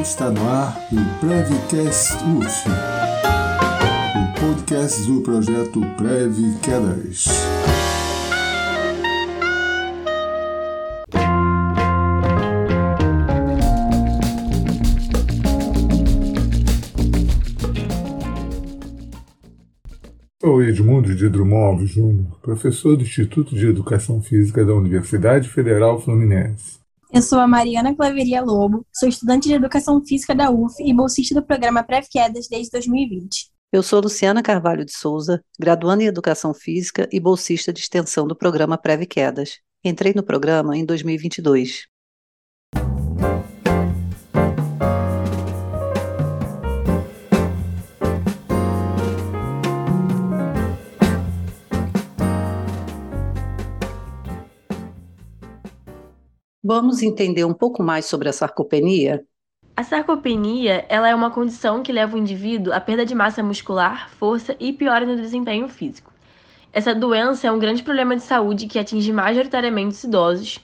Está no ar o Prevcast UF, o podcast do projeto Prev Quedas. Edmundo de Drummond Júnior, professor do Instituto de Educação Física da Universidade Federal Fluminense. Eu sou a Mariana Claveria Lobo, sou estudante de Educação Física da UF e bolsista do programa Pré-Quedas desde 2020. Eu sou Luciana Carvalho de Souza, graduanda em Educação Física e bolsista de extensão do programa Pré-Quedas. Entrei no programa em 2022. Vamos entender um pouco mais sobre a sarcopenia? A sarcopenia ela é uma condição que leva o indivíduo à perda de massa muscular, força e piora no desempenho físico. Essa doença é um grande problema de saúde que atinge majoritariamente os idosos,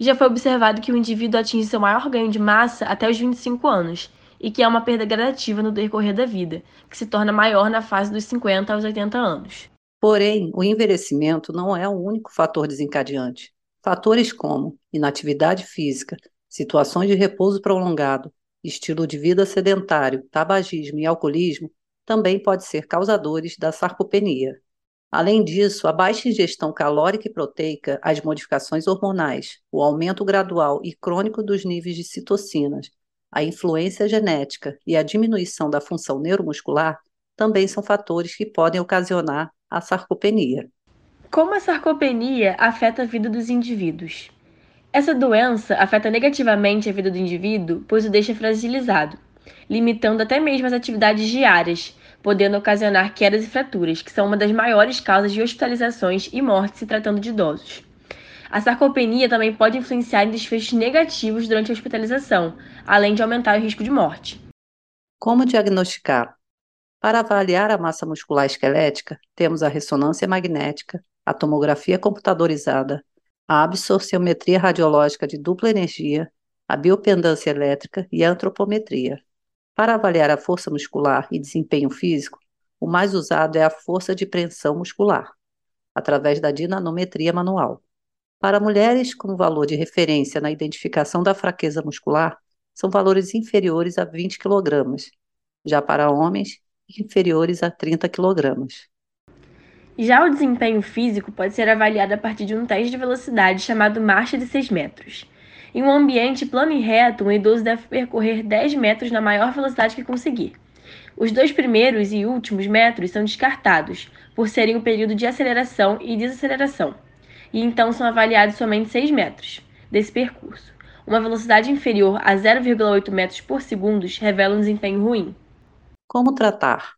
e já foi observado que o indivíduo atinge seu maior ganho de massa até os 25 anos, e que é uma perda gradativa no decorrer da vida, que se torna maior na fase dos 50 aos 80 anos. Porém, o envelhecimento não é o único fator desencadeante. Fatores como inatividade física, situações de repouso prolongado, estilo de vida sedentário, tabagismo e alcoolismo também podem ser causadores da sarcopenia. Além disso, a baixa ingestão calórica e proteica, as modificações hormonais, o aumento gradual e crônico dos níveis de citocinas, a influência genética e a diminuição da função neuromuscular também são fatores que podem ocasionar a sarcopenia. Como a sarcopenia afeta a vida dos indivíduos? Essa doença afeta negativamente a vida do indivíduo, pois o deixa fragilizado, limitando até mesmo as atividades diárias, podendo ocasionar quedas e fraturas, que são uma das maiores causas de hospitalizações e mortes se tratando de idosos. A sarcopenia também pode influenciar em desfechos negativos durante a hospitalização, além de aumentar o risco de morte. Como diagnosticar? Para avaliar a massa muscular esquelética, temos a ressonância magnética, a tomografia computadorizada, a absorciometria radiológica de dupla energia, a biopendância elétrica e a antropometria. Para avaliar a força muscular e desempenho físico, o mais usado é a força de preensão muscular, através da dinanometria manual. Para mulheres com valor de referência na identificação da fraqueza muscular, são valores inferiores a 20 kg, já para homens, inferiores a 30 kg. Já o desempenho físico pode ser avaliado a partir de um teste de velocidade chamado marcha de 6 metros. Em um ambiente plano e reto, um idoso deve percorrer 10 metros na maior velocidade que conseguir. Os dois primeiros e últimos metros são descartados, por serem o período de aceleração e desaceleração, e então são avaliados somente 6 metros desse percurso. Uma velocidade inferior a 0,8 metros por segundo revela um desempenho ruim. Como tratar?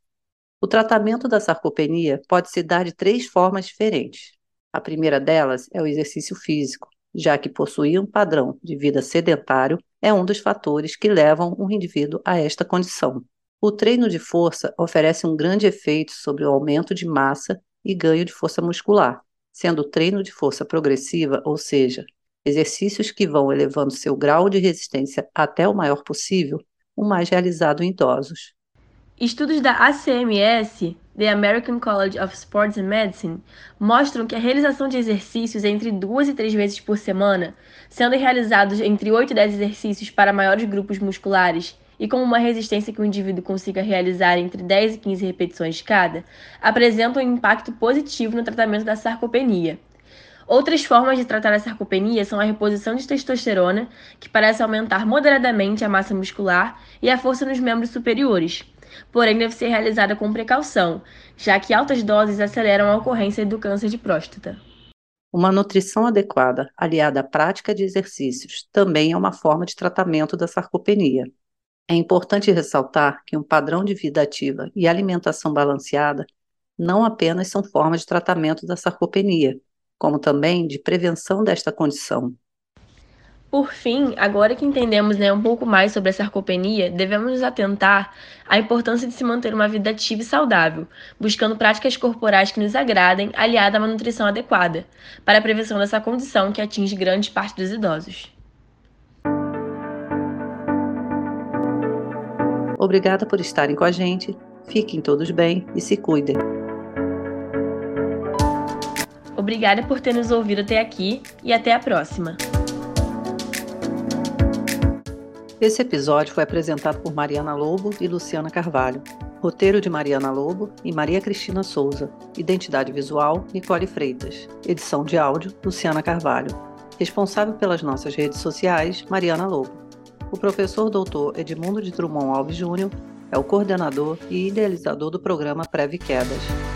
O tratamento da sarcopenia pode se dar de três formas diferentes. A primeira delas é o exercício físico, já que possuir um padrão de vida sedentário é um dos fatores que levam um indivíduo a esta condição. O treino de força oferece um grande efeito sobre o aumento de massa e ganho de força muscular, sendo o treino de força progressiva, ou seja, exercícios que vão elevando seu grau de resistência até o maior possível, o mais realizado em idosos. Estudos da ACMS, The American College of Sports and Medicine, mostram que a realização de exercícios entre duas e três vezes por semana, sendo realizados entre 8 e 10 exercícios para maiores grupos musculares e com uma resistência que o indivíduo consiga realizar entre 10 e 15 repetições cada, apresentam um impacto positivo no tratamento da sarcopenia. Outras formas de tratar a sarcopenia são a reposição de testosterona, que parece aumentar moderadamente a massa muscular e a força nos membros superiores porém deve ser realizada com precaução, já que altas doses aceleram a ocorrência do câncer de próstata. Uma nutrição adequada, aliada à prática de exercícios, também é uma forma de tratamento da sarcopenia. É importante ressaltar que um padrão de vida ativa e alimentação balanceada não apenas são formas de tratamento da sarcopenia, como também de prevenção desta condição. Por fim, agora que entendemos né, um pouco mais sobre a sarcopenia, devemos nos atentar à importância de se manter uma vida ativa e saudável, buscando práticas corporais que nos agradem, aliada a uma nutrição adequada, para a prevenção dessa condição que atinge grande parte dos idosos. Obrigada por estarem com a gente. Fiquem todos bem e se cuidem. Obrigada por ter nos ouvido até aqui e até a próxima. Esse episódio foi apresentado por Mariana Lobo e Luciana Carvalho. Roteiro de Mariana Lobo e Maria Cristina Souza. Identidade visual, Nicole Freitas. Edição de áudio, Luciana Carvalho. Responsável pelas nossas redes sociais, Mariana Lobo. O professor doutor Edmundo de Drummond Alves Júnior é o coordenador e idealizador do programa Preve Quedas.